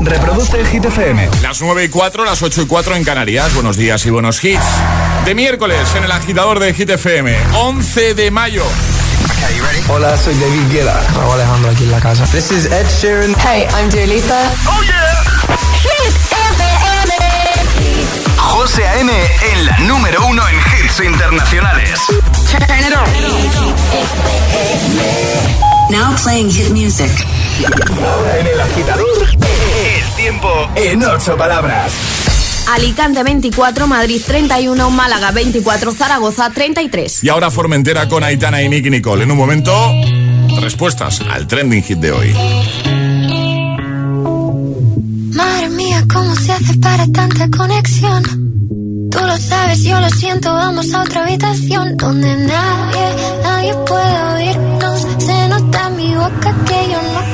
Reproduce Hit FM. Las 9 y 4, las 8 y 4 en Canarias. Buenos días y buenos hits. De miércoles en el agitador de Hit FM, 11 de mayo. Hola, soy David Guetta. Raúl Alejandro aquí en la casa. This is Ed Sheeran. Hey, I'm Dua Lipa. Oh yeah. Hit FM. José A.M. en la número uno en hits internacionales. Turn it on. Now playing hit music. Ahora en el agitador, el tiempo en ocho palabras. Alicante 24, Madrid 31, Málaga 24, Zaragoza 33. Y ahora Formentera con Aitana y Nicky Nicole. En un momento, respuestas al trending hit de hoy. Madre mía, ¿cómo se hace para tanta conexión? Tú lo sabes, yo lo siento, vamos a otra habitación donde nadie, nadie puede oírnos. Se nota en mi boca que yo no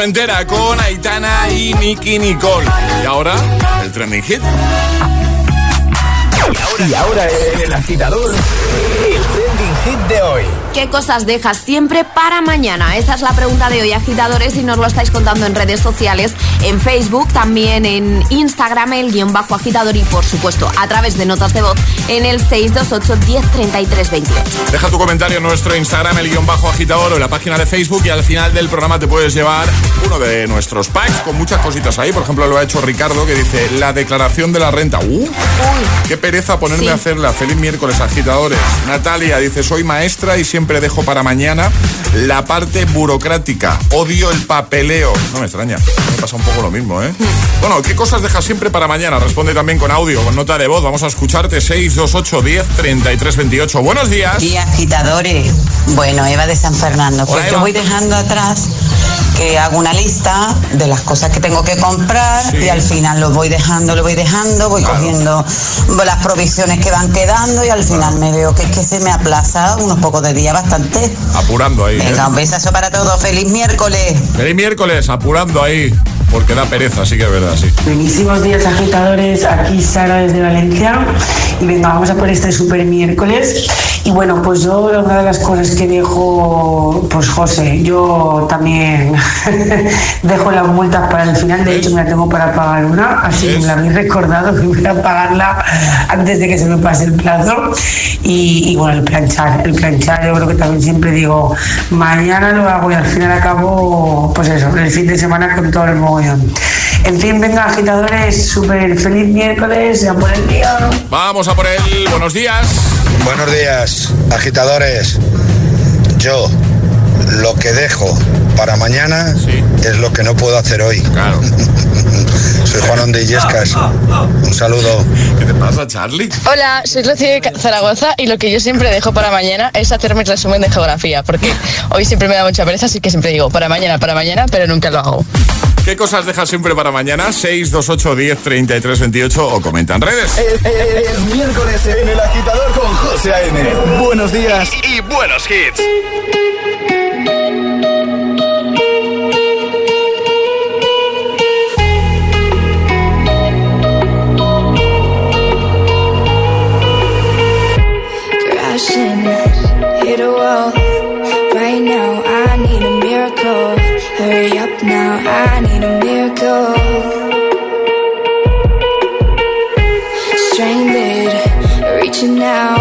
Formentera con Aitana y Nicky Nicole. Y ahora, el trending hit. Y ahora el agitador, el hit de hoy. ¿Qué cosas dejas siempre para mañana? Esa es la pregunta de hoy, agitadores, y nos lo estáis contando en redes sociales, en Facebook, también en Instagram, el guion bajo agitador y, por supuesto, a través de notas de voz en el 628 1033 28. Deja tu comentario en nuestro Instagram, el guion bajo agitador o en la página de Facebook y al final del programa te puedes llevar uno de nuestros packs con muchas cositas ahí. Por ejemplo, lo ha hecho Ricardo que dice la declaración de la renta. ¡Uh! ¡Qué pereza ponerme Sí. a hacerla! Feliz miércoles, agitadores. Natalia dice, soy maestra y siempre dejo para mañana la parte burocrática. Odio el papeleo. No me extraña, me pasa un poco lo mismo, ¿eh? Bueno, ¿qué cosas dejas siempre para mañana? Responde también con audio, con nota de voz. Vamos a escucharte 628 10 33 28. Buenos días. Y agitadores. Bueno, Eva de San Fernando. Pues Hola, yo voy dejando atrás que hago una lista de las cosas que tengo que comprar Sí. y al final lo voy dejando, lo voy dejando, voy Claro. cogiendo las provisiones que van quedando y al final me veo que es que se me aplaza unos pocos de días bastante. Apurando ahí. ¿eh? Venga, un besazo para todos. Feliz miércoles. Feliz miércoles, apurando ahí. Porque da pereza, sí que es verdad, sí. Buenísimos días agitadores, aquí Sara desde Valencia y venga, vamos a por este super miércoles y bueno, pues yo una de las cosas que dejo, pues José, yo también dejo las multas para el final, de hecho me la tengo para pagar una, así que me la habéis recordado que voy a pagarla antes de que se me pase el plazo y, y bueno, el planchar, el yo creo que también siempre digo, mañana lo hago y al final acabo, pues eso, el fin de semana con todo el mogollón. En fin, venga, agitadores, súper feliz miércoles, ya por el día. Vamos a por él. Buenos días. Buenos días, agitadores. Yo lo que dejo para mañana Sí. es lo que no puedo hacer hoy. Claro. Soy Juan de Illescas. Un saludo. ¿Qué te pasa, Charlie? Hola, soy Rocío de Zaragoza y lo que yo siempre dejo para mañana es hacer mi resumen de geografía, porque hoy siempre me da mucha pereza, así que siempre digo para mañana, para mañana, pero nunca lo hago. ¿Qué cosas dejas siempre para mañana? 628 10 33 28 o comenta en redes. Es, es- es miércoles en el agitador con José A.M. Buenos días y buenos hits. Right now, I need a miracle. Hurry up now, I need a miracle. Stranded, reaching out.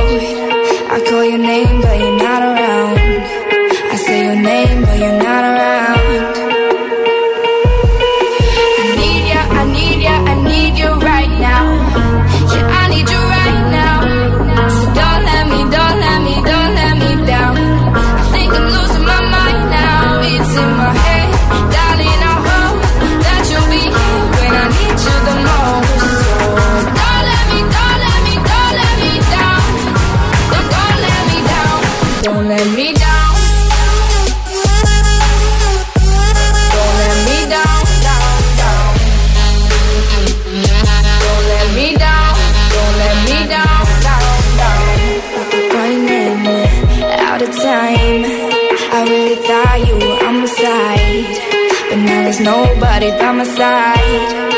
Nobody by my side.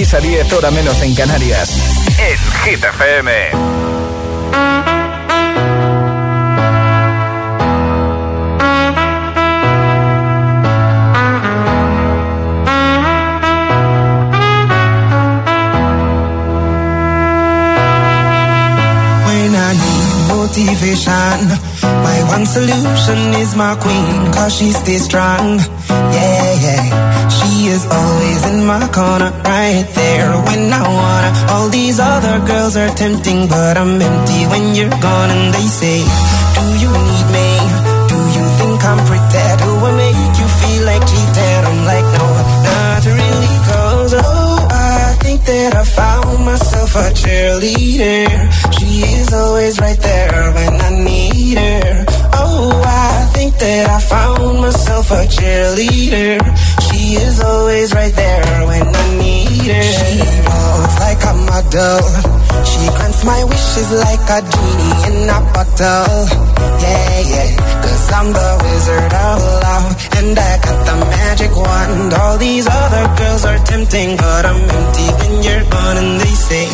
6 a 10 hora menos en Canarias. En Hit FM. motivation. My one solution is my queen, cause she stays strong. Yeah, yeah. She is always in my corner, right there when I wanna. All these other girls are tempting, but I'm empty when you're gone. And they say, Do you need me? Do you think I'm pretty? Do I make you feel like cheating? I'm like, no, not really, cause oh, I think that I found myself a cheerleader. She is always right there when I need her. Oh, I think that I found myself a cheerleader. She is always right there when I need her. She walks like a model. She grants my wishes like a genie in a bottle. Yeah, yeah. Cause I'm the wizard of love. And I got the magic wand. All these other girls are tempting, but I'm empty when you're gone. And they say,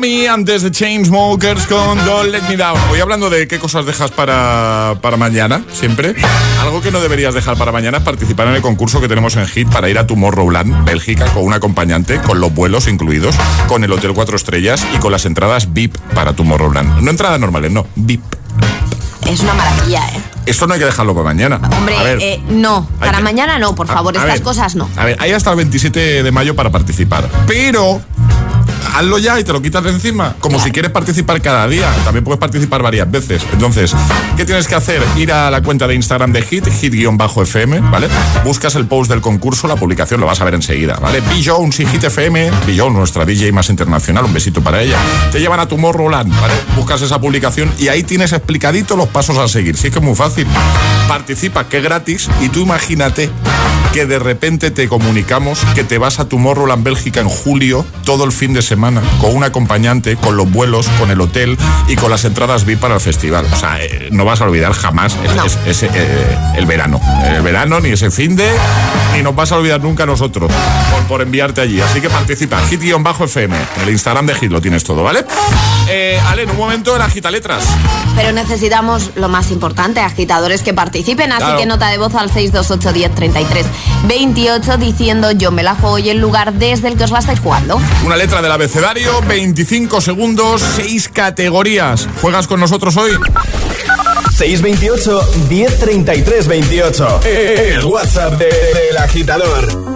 antes de Chainsmokers con Don't Let Me Down. Voy hablando de qué cosas dejas para, para mañana, siempre. Algo que no deberías dejar para mañana es participar en el concurso que tenemos en Hit para ir a Tomorrowland, Bélgica, con un acompañante, con los vuelos incluidos, con el Hotel 4 Estrellas y con las entradas VIP para Tomorrowland. No entradas normales, no, VIP. Es una maravilla, ¿eh? Esto no hay que dejarlo para mañana. Hombre, ver, eh, no. Para que- mañana no, por a- favor. a Estas ver, cosas no. A ver, hay hasta el 27 de mayo para participar. Pero hazlo ya y te lo quitas de encima. Como si quieres participar cada día. También puedes participar varias veces. Entonces, ¿qué tienes que hacer? Ir a la cuenta de Instagram de Hit, hit-fm, ¿vale? Buscas el post del concurso, la publicación lo vas a ver enseguida, ¿vale? Jones y Hit FM, B. Jones, nuestra DJ más internacional, un besito para ella. Te llevan a Tomorrowland, ¿vale? Buscas esa publicación y ahí tienes explicadito los pasos a seguir. Sí que es muy fácil. Participa, que es gratis, y tú imagínate que de repente te comunicamos que te vas a Tomorrowland Bélgica en julio, todo el fin de semana, con un acompañante, con los vuelos, con el hotel y con las entradas VIP para el festival. O sea, eh, no vas a olvidar jamás es- ese, eh, el verano. El verano, ni ese fin de, ni nos vas a olvidar nunca nosotros por, por enviarte allí. Así que participa, hit-fm, el Instagram de Hit lo tienes todo, ¿vale? Eh, Ale, en un momento el agita letras. Pero necesitamos lo más importante, agitadores que participen. Así Claro. que nota de voz al 628 10 33 28 diciendo yo me la juego y el lugar desde el que os la estáis jugando. Una letra del abecedario, 25 segundos, 6 categorías. ¿Juegas con nosotros hoy? 628 1033 28. El WhatsApp de- del agitador.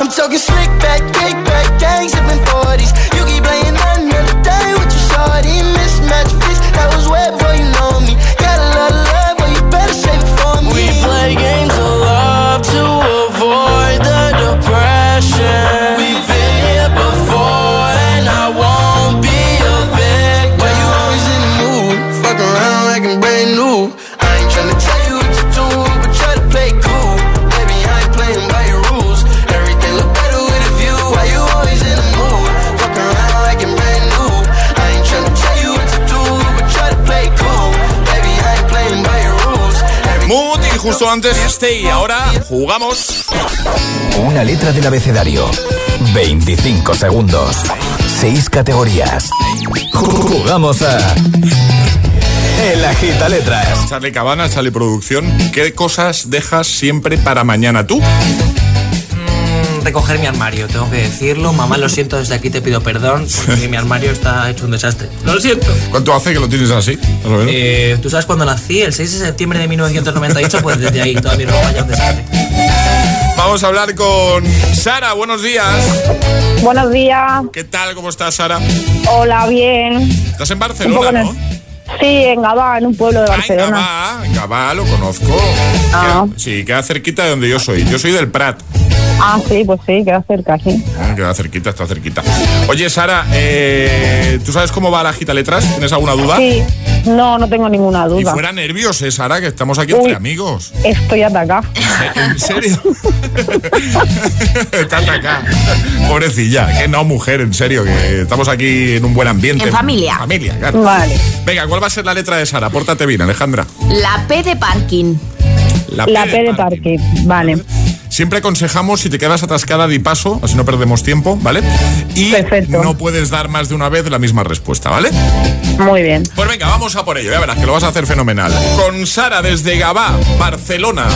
I'm talking slick back, justo antes Stay. Ahora jugamos. Una letra del abecedario. 25 segundos. 6 categorías. Jugamos a. El Agita Letras. Charlie Cabana, Charlie Producción. ¿Qué cosas dejas siempre para mañana tú? Recoger mi armario, tengo que decirlo. Mamá, lo siento, desde aquí te pido perdón porque mi armario está hecho un desastre. Lo siento. ¿Cuánto hace que lo tienes así? Eh, ¿Tú sabes cuándo nací? El 6 de septiembre de 1998, pues desde ahí toda mi ropa ya un desastre. Vamos a hablar con Sara. Buenos días. Buenos días. ¿Qué tal? ¿Cómo estás, Sara? Hola, bien. Estás en Barcelona, ¿no? Sí, en Gabá, en un pueblo de Barcelona. Ah, en Gabá, lo conozco. Ah. Sí, queda cerquita de donde yo soy. Yo soy del Prat. Ah, sí, pues sí, queda cerca, sí. Ah, Queda cerquita, está cerquita. Oye, Sara, eh, ¿tú sabes cómo va la gita letras? ¿Tienes alguna duda? Sí, no, no tengo ninguna Y duda. fuera nervios, eh, Sara, que estamos aquí Uy. entre amigos. Estoy atacada. ¿En serio? Está atacada. Pobrecilla. Que no, mujer, en serio, que estamos aquí en un buen ambiente. En familia. Familia, claro. Vale. Venga, ¿cuál va a ser la letra de Sara? Pórtate bien, Alejandra. La P de parking. La, La P de parque, vale. Siempre aconsejamos si te quedas atascada di paso, así no perdemos tiempo, ¿vale? Y Perfecto. no puedes dar más de una vez la misma respuesta, ¿vale? Muy bien. Pues venga, vamos a por ello, ya verás que lo vas a hacer fenomenal. Con Sara desde Gabá, Barcelona.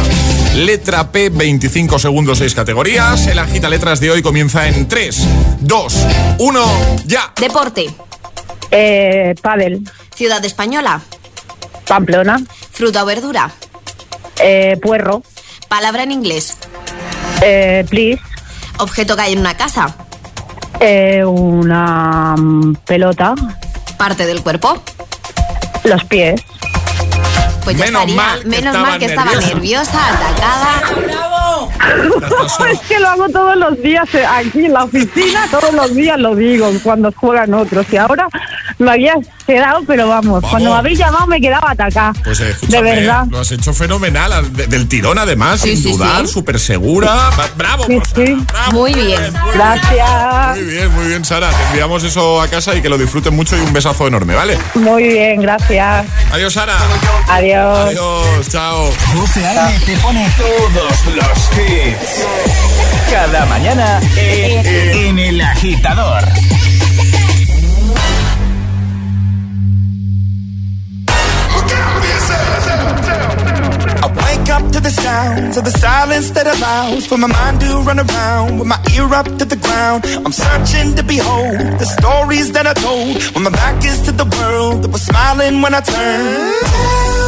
Letra P, 25 segundos, 6 categorías. El agita letras de hoy comienza en 3, 2, 1, ya. Deporte. Eh, Padel, Ciudad española. Pamplona, Fruta o verdura. eh, Puerro, Palabra en inglés. Eh, Please, Objeto que hay en una casa. eh, una pelota, Parte del cuerpo. los pies. Pues ya Menos estaría. mal que menos estaba mal que estaba nerviosa. atacada. Es que lo hago todos los días eh, aquí en la oficina, todos los días lo digo cuando juegan otros. Y ahora me había quedado, pero vamos, cuando me habéis llamado me quedaba atacada. Pues eh, de verdad. lo has hecho fenomenal, al- de- del tirón además, Sí, sin sí, dudar, sí. súper segura. Bravo, Sí, bravo. Muy bien. Gracias. Muy bien, muy bien, Sara. Te enviamos eso a casa y que lo disfruten mucho y un besazo enorme, ¿vale? Muy bien, gracias. Adiós, Sara. Adiós. Adiós, chao. José A.M. te pone todos los hits. Cada mañana en, en El Agitador. I wake up to the sounds of the silence that allows for my mind to run around with my ear up to the ground. I'm searching to behold the stories that I told when my back is to the world that was smiling when I turned.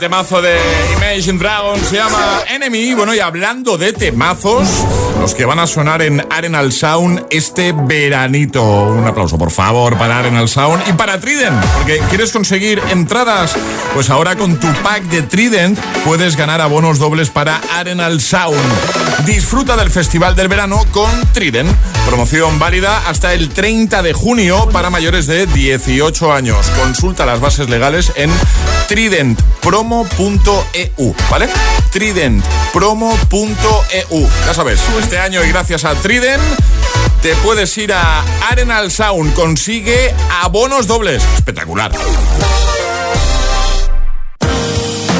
Temazo de Imagine Dragons, se llama Enemy. Bueno, y hablando de temazos, los que van a sonar en Arenal Sound este veranito. Un aplauso, por favor, para Arenal Sound y para Trident, porque quieres conseguir entradas. Pues ahora con tu pack de Trident puedes ganar abonos dobles para Arenal Sound. Disfruta del Festival del Verano con Trident. Promoción válida hasta el 30 de junio para mayores de 18 años. Consulta las bases legales en tridentpromo.eu, ¿vale? tridentpromo.eu. Ya sabes, este año y gracias a Trident te puedes ir a Arenal Sound. Consigue abonos dobles. Espectacular.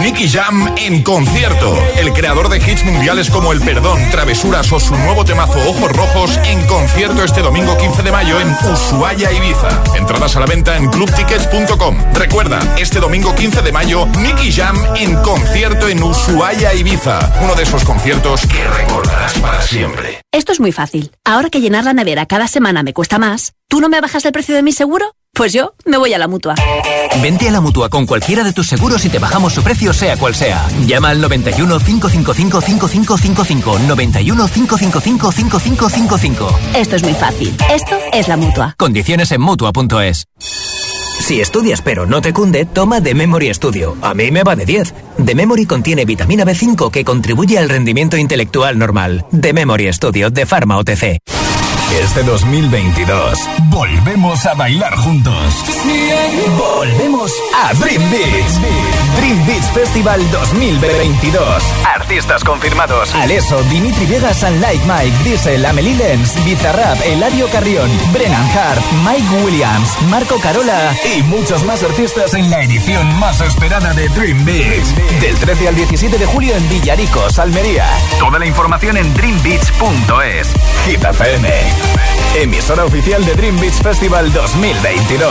Nicky Jam en concierto. El creador de hits mundiales como El Perdón, Travesuras o su nuevo temazo Ojos Rojos en concierto este domingo 15 de mayo en Ushuaia, Ibiza. Entradas a la venta en clubtickets.com. Recuerda, este domingo 15 de mayo, Nicky Jam en concierto en Ushuaia, Ibiza. Uno de esos conciertos que recordarás para siempre. Esto es muy fácil. Ahora que llenar la nevera cada semana me cuesta más, ¿tú no me bajas el precio de mi seguro? Pues yo me voy a la mutua. Vente a la mutua con cualquiera de tus seguros y te bajamos su precio, sea cual sea. Llama al 91 555 5555. 91 555 5555. Esto es muy fácil. Esto es la mutua. Condiciones en mutua.es. Si estudias pero no te cunde, toma The Memory Studio. A mí me va de 10. The Memory contiene vitamina B5 que contribuye al rendimiento intelectual normal. The Memory Studio de Pharma OTC. Este 2022 volvemos a bailar juntos. Volvemos a Dream Beats. Dream Beats Festival 2022. Artistas confirmados: Aleso, Dimitri Vegas and Like Mike, Diesel, Amelie Lenz, Bizarrap, Eladio Carrión, Brennan Hart, Mike Williams, Marco Carola y muchos más artistas en la edición más esperada de Dream Beats. Del 13 al 17 de julio en Villaricos, Almería. Toda la información en dreambeats.es. Hit FM. Emisora oficial de Dream Beach Festival 2022.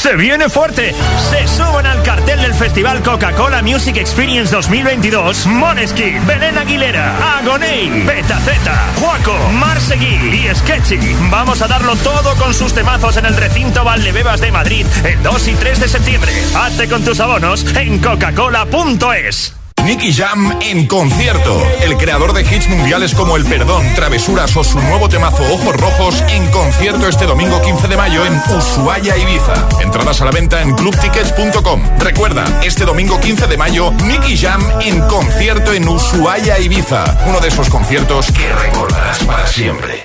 Se viene fuerte. Se suben al cartel del Festival Coca-Cola Music Experience 2022 Moneskin, Belén Aguilera, Agoney, Beta Z, Juaco, Marsegui y Sketchy. Vamos a darlo todo con sus temazos en el recinto Valdebebas de Madrid el 2 y 3 de septiembre. Hazte con tus abonos en coca-cola.es. Nicky Jam en concierto. El creador de hits mundiales como El Perdón, Travesuras o su nuevo temazo Ojos Rojos en concierto este domingo 15 de mayo en Ushuaia, Ibiza. Entradas a la venta en clubtickets.com. Recuerda, este domingo 15 de mayo, Nicky Jam en concierto en Ushuaia, Ibiza. Uno de esos conciertos que recordarás para siempre.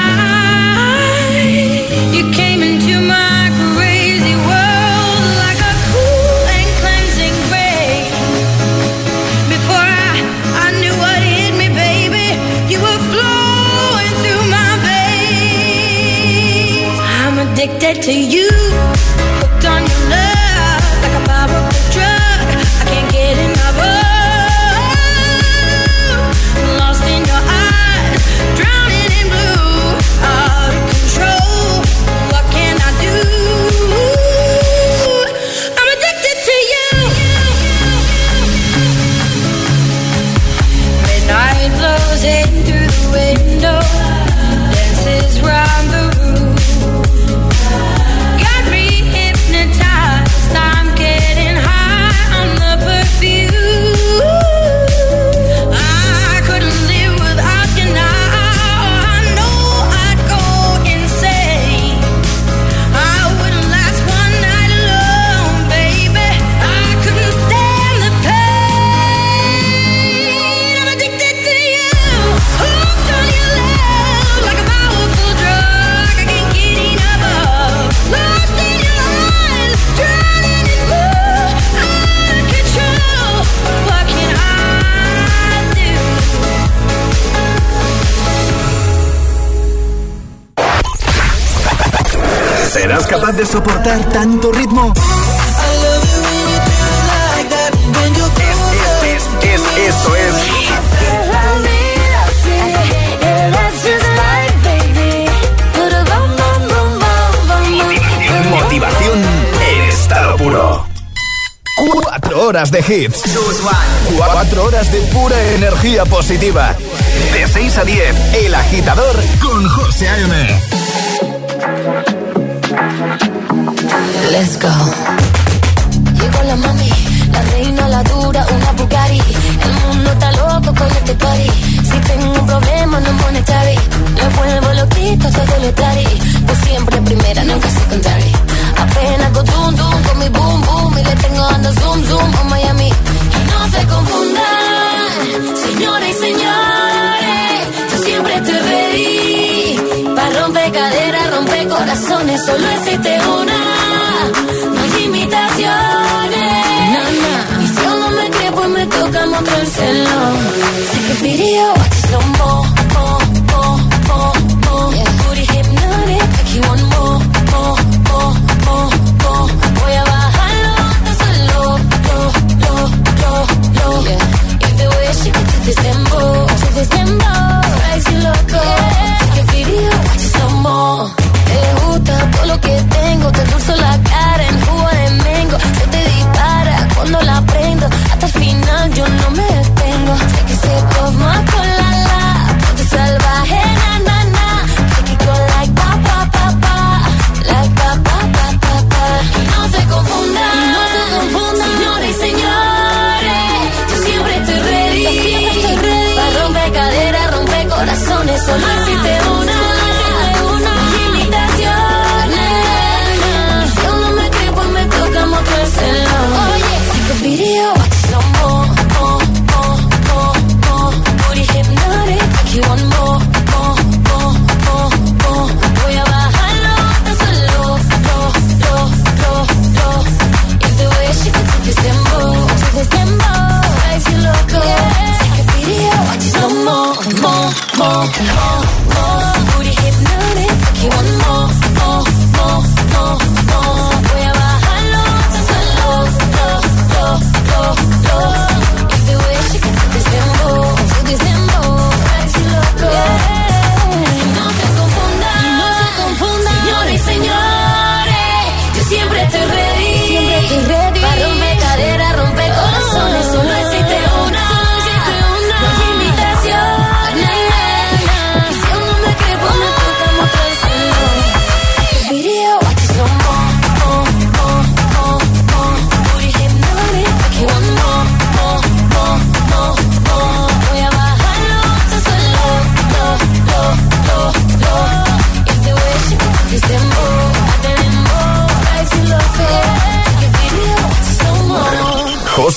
You came into my capaz de soportar tanto ritmo? Es, es, es, es esto es. Motivación en estado puro. Cuatro horas de hits. Cuatro horas de pura energía positiva. De 6 a 10, El Agitador con José A.M. let's go. Llegó la mami, la reina, la dura, una Bugatti. El mundo está loco con este party. Si tengo un problema, no monetary. Me vuelvo loquito, todo lo tari. Pues siempre primera, nunca secondary. Apenas con zoom, zoom, con mi boom, boom. Y le tengo dando zoom, zoom a Miami. Y no se confundan, señores y señores. Yo siempre estoy ready. Para romper caderas, romper corazones, solo existe una no hay limitaciones. Y si uno me cree, pues me toca mostrárselo. Sé que video, watch it more, more, more, more. Yeah. Booty hypnotic, more, more, more, more. Voy a bajarlo, eso es the way she gets to this tempo, to tempo, crazy loco. Yeah. yo no me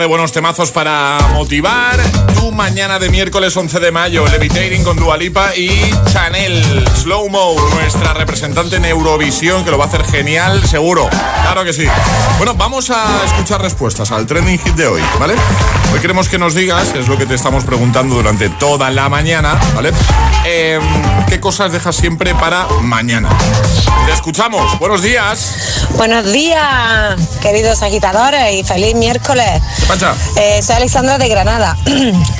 De buenos temazos para motivar tu mañana de miércoles 11 de mayo. Levitating con Dualipa y Chanel Slow Mo, nuestra representante en Eurovisión, que lo va a hacer genial, seguro. Claro que sí. Bueno, vamos a escuchar respuestas al trending hit de hoy, ¿vale? Hoy queremos que nos digas, es lo que te estamos preguntando durante toda la mañana, ¿vale? Em, ¿Qué cosas dejas siempre para mañana? Te escuchamos. Buenos días. Buenos días, queridos agitadores, y feliz miércoles. Pancha. Eh, soy Alexandra de Granada.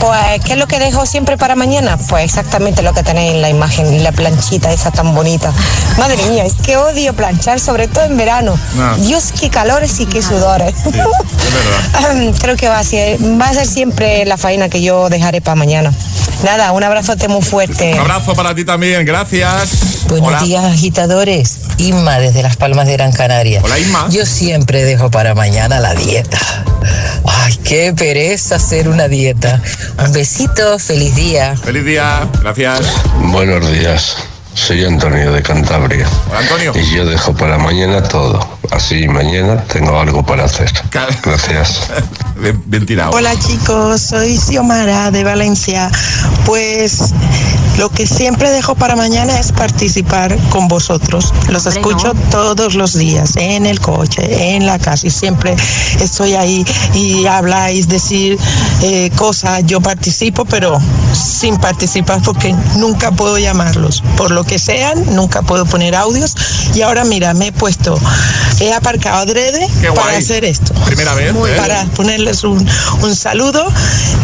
Pues, ¿qué es lo que dejo siempre para mañana? Pues exactamente lo que tenéis en la imagen, la planchita esa tan bonita. Madre mía, es que odio planchar, sobre todo en verano. Ah. Dios, qué calores y qué sudores. Es verdad. Creo que va a, ser, va a ser siempre la faena que yo dejaré para mañana. Nada, un abrazote muy fuerte. Un abrazo para ti también, gracias. Buenos Hola. días, agitadores. Inma, desde Las Palmas de Gran Canaria. Hola, Inma. Yo siempre dejo para mañana la dieta. Ay, qué pereza hacer una dieta. Un besito, feliz día. Feliz día, gracias. Buenos días, soy Antonio de Cantabria. Hola, Antonio. Y yo dejo para mañana todo. Así mañana tengo algo para hacer. Gracias. Bien, bien tirado. Hola chicos, soy Xiomara de Valencia. Pues lo que siempre dejo para mañana es participar con vosotros. Los escucho todos los días, en el coche, en la casa y siempre estoy ahí y habláis, decir eh, cosas. Yo participo, pero sin participar porque nunca puedo llamarlos. Por lo que sean, nunca puedo poner audios. Y ahora mira, me he puesto, he aparcado adrede para hacer esto. Primera vez, ¿eh? Para ponerles un, un saludo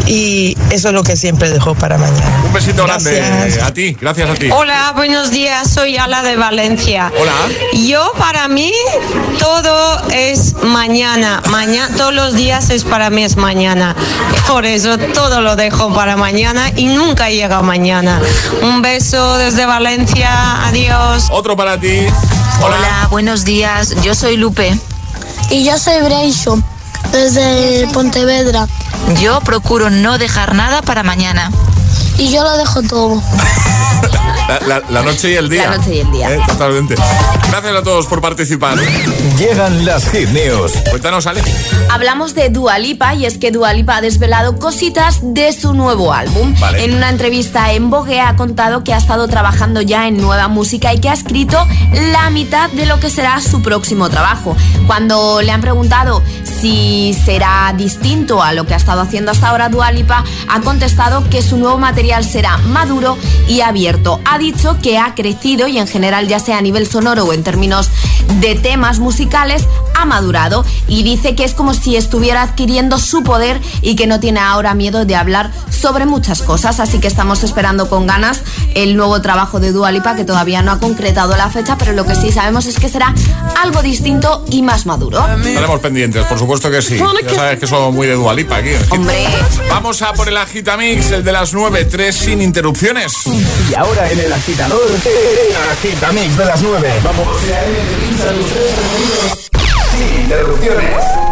y eso es lo que siempre dejo para mañana. Un besito grande a ti, gracias a ti. Hola, buenos días, soy Ala de Valencia. Hola. Yo para mí todo es mañana, mañana todos los días es para mí es mañana. Por eso todo lo dejo para mañana y nunca llega mañana. Un beso desde Valencia, adiós. Otro para ti. Hola, buenos días. Yo soy Lupe. Y yo soy Breisho, desde Pontevedra. Yo procuro no dejar nada para mañana. Y yo lo dejo todo. La, la- la noche y el día. La noche y el día. Eh, totalmente. Gracias a todos por participar. Llegan las hit news. Cuéntanos, Ale. Hablamos de Dua Lipa y es que Dua Lipa ha desvelado cositas de su nuevo álbum. Vale. En una entrevista en Vogue ha contado que ha estado trabajando ya en nueva música y que ha escrito la mitad de lo que será su próximo trabajo. Cuando le han preguntado si será distinto a lo que ha estado haciendo hasta ahora Dua Lipa, ha contestado que su nuevo material será maduro y abierto. Ha dicho que ha crecido y en general ya sea a nivel sonoro o en términos de temas musicales, ha madurado y dice que es como si estuviera adquiriendo su poder y que no tiene ahora miedo de hablar sobre muchas cosas, así que estamos esperando con ganas el nuevo trabajo de Dua Lipa que todavía no ha concretado la fecha, pero lo que sí sabemos es que será algo distinto y más maduro. Estaremos pendientes, por supuesto que sí. Ya sabes que somos muy de Dualipa aquí. Hombre. Vamos a por el Agitamix, el de las 9, 3 sin interrupciones. Y ahora en el agitador, el agitamix de las 9. Vamos. Sin interrupciones.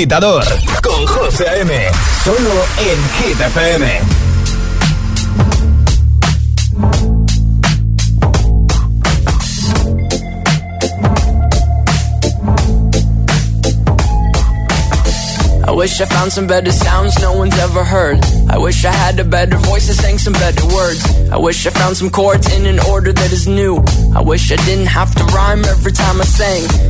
Agitador con José. Solo en Hit FM. I wish I found some better sounds no one's ever heard. I wish I had a better voice and sang some better words. I wish I found some chords in an order that is new. I wish I didn't have to rhyme every time I sang.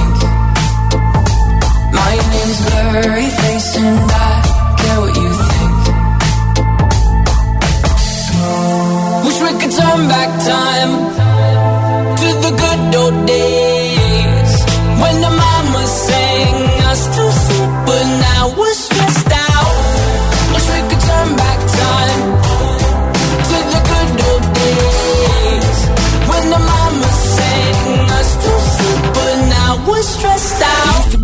Name's blurry face and I care what you think. Wish we could turn back time to the good old days when the mama sang us to sleep, but now we're stressed out. Wish we could turn back time to the good old days when the mama sang us to sleep, but now we're stressed out.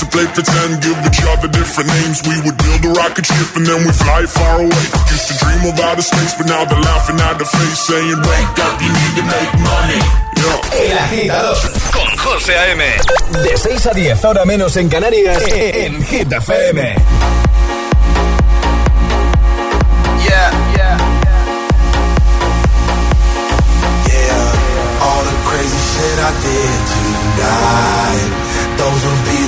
Used to play pretend, give each other different names. We would build a rocket ship and then we fly far away. Used to dream of outer space, but now they're laughing at the face, saying, Wake up, you need to make money. El agitador con José A.M. De 6 a 10, ahora menos en Canarias, en Hit FM. Yeah, yeah. Yeah, all the crazy shit I did tonight. Those will be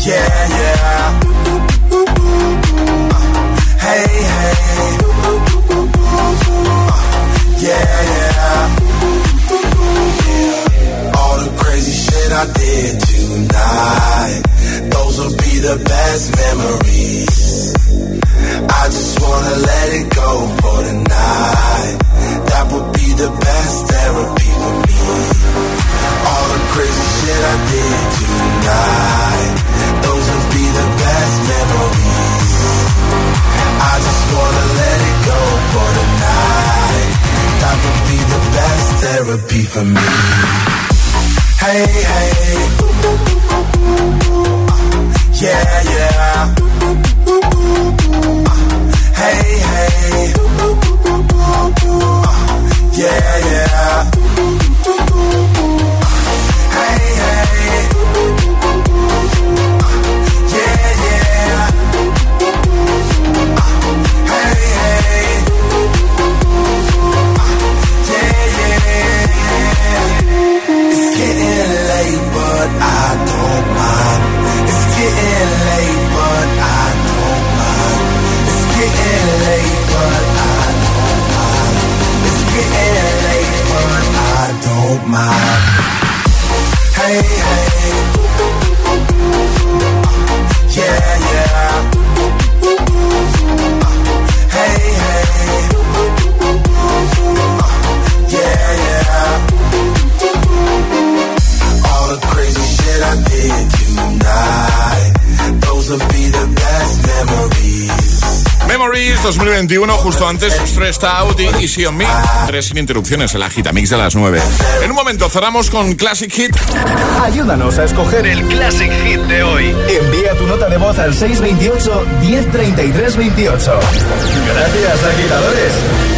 Yeah, yeah. Hey, hey. Yeah, yeah. All the crazy shit I did tonight. Those will be the best memories. I just wanna let it go for the night. That would be the best therapy for me. All the crazy shit I did tonight. for the night. That would be the best therapy for me. Hey, hey. Yeah, yeah. Hey, hey. Yeah, yeah. Hey. Yeah, yeah. Hey, hey. Yeah, yeah. All the crazy shit I did tonight. Those will be the. Memories 2021, justo antes, Stressed Out y Easy on Me. Tres sin interrupciones, el agitamix de las 9. En un momento cerramos con Classic Hit. Ayúdanos a escoger el Classic Hit de hoy. Envía tu nota de voz al 628 1033 28. Gracias, agitadores.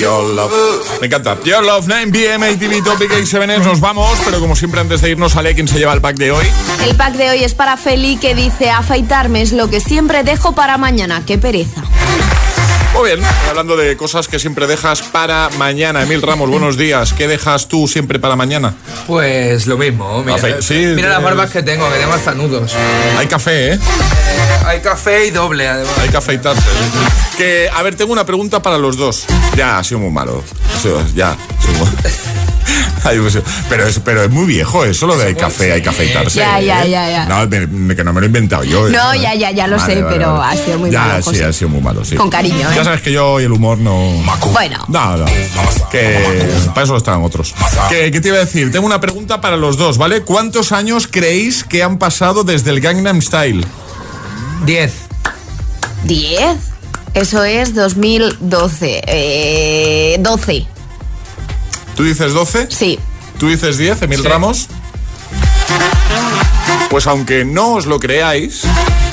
Your Love. Me encanta. Your Love, 9pm, ATV Topic 7 Nos vamos, pero como siempre, antes de irnos, sale quién se lleva el pack de hoy. El pack de hoy es para Feli que dice afeitarme es lo que siempre dejo para mañana. Qué pereza. Muy bien, hablando de cosas que siempre dejas para mañana. Emil Ramos, buenos días. ¿Qué dejas tú siempre para mañana? Pues lo mismo. Mira, sí, mira las tienes- barbas que tengo, que tengo hasta nudos. Hay café, ¿eh? Hay café y doble, además. Hay que afeitarse. Que, a ver, tengo una pregunta para los dos. Ya, ha sido muy malo. Ya, ha sido muy- pues, pero, es, pero es muy viejo eso, lo de hay café, hay que afeitarse. Ya, ya, ¿eh? ya, ya. No, me- me- que no me lo he inventado yo. No, ¿eh? ya, ya, ya lo Vale, sé, vale, pero vale. ha sido muy ya, malo, sí, ha sido muy malo, sí. Con cariño, ¿eh? Ya sabes que yo y el humor no... Bueno. No, no. Que para eso estaban otros. Que, ¿Qué te iba a decir? Tengo una pregunta para los dos, ¿vale? ¿Cuántos años creéis que han pasado desde el Gangnam Style? Diez. ¿10? Eso es 2012. Eh, 12. ¿Tú dices 12? Sí. ¿Tú dices 10, Emil Sí. Ramos? Pues aunque no os lo creáis,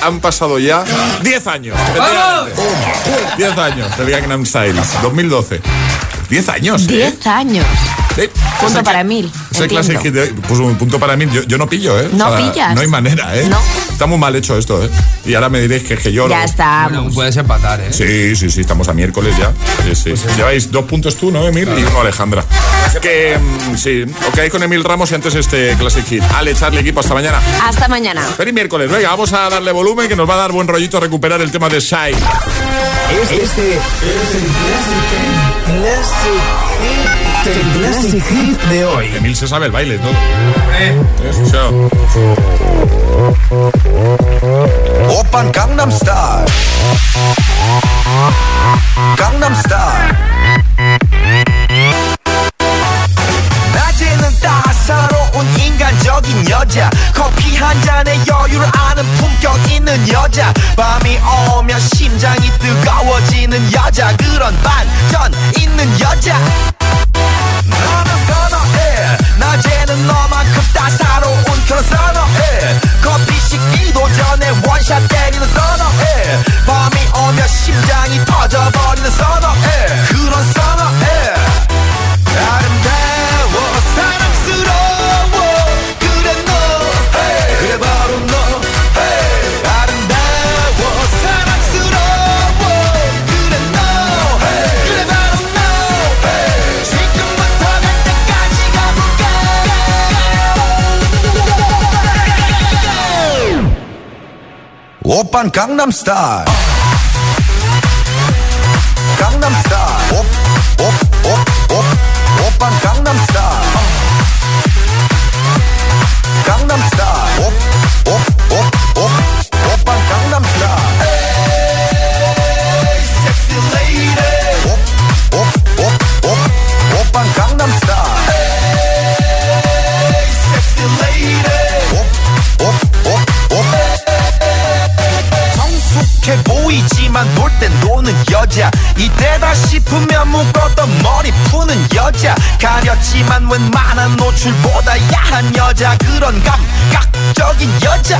han pasado ya 10 años. efectivamente. 10 años del Gangnam Style, 2012. 10 años, ¿eh? 10 años. Sí. Punto para Emil. Ese entiendo. Classic Hit, de- pues un punto para mí. Yo, yo no pillo, ¿eh? No pillas. No hay manera, ¿eh? No. Está muy mal hecho esto, ¿eh? Y ahora me diréis que, es que yo. Ya lo- estamos. puedes empatar, ¿eh? Sí, sí, sí, estamos a miércoles ya. Sí, sí. Lleváis dos puntos tú, ¿no, Emil? Y uno Alejandra. Que mm, sí, ok con Emil Ramos y antes este Classic Hit. Ale, echarle equipo hasta mañana. Hasta mañana. Feliz miércoles, venga, vamos a darle volumen que nos va a dar buen rollito recuperar el tema de Shai. Este es el Classic, el Classic Hit de hoy. Emil se sabe el baile, todo. Eso. 오빤 강남스타일 강남스타일 낮에는 따사로운 인간적인 여자 커피 한 잔에 여유를 아는 품격 있는 여자 밤이 오면 심장이 뜨거워지는 여자 그런 반전 있는 여자 나는 선어해 낮에는 너만큼 따사로운 그런 선어해. 커피 식기도 전에 원샷 때리는 선어해. 밤이 오면 심장이 터져버리는 선어해. 그런 선어해 오빤 강남스타일 강남스타일 오오오오 오빤 강남스타일 강남스타일 이때다 싶으면 묶었던 머리 푸는 여자. 가렸지만 웬만한 노출보다 야한 여자. 그런 감각적인 여자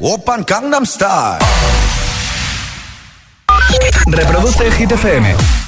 Open Gangnam Style. Reproduce Hit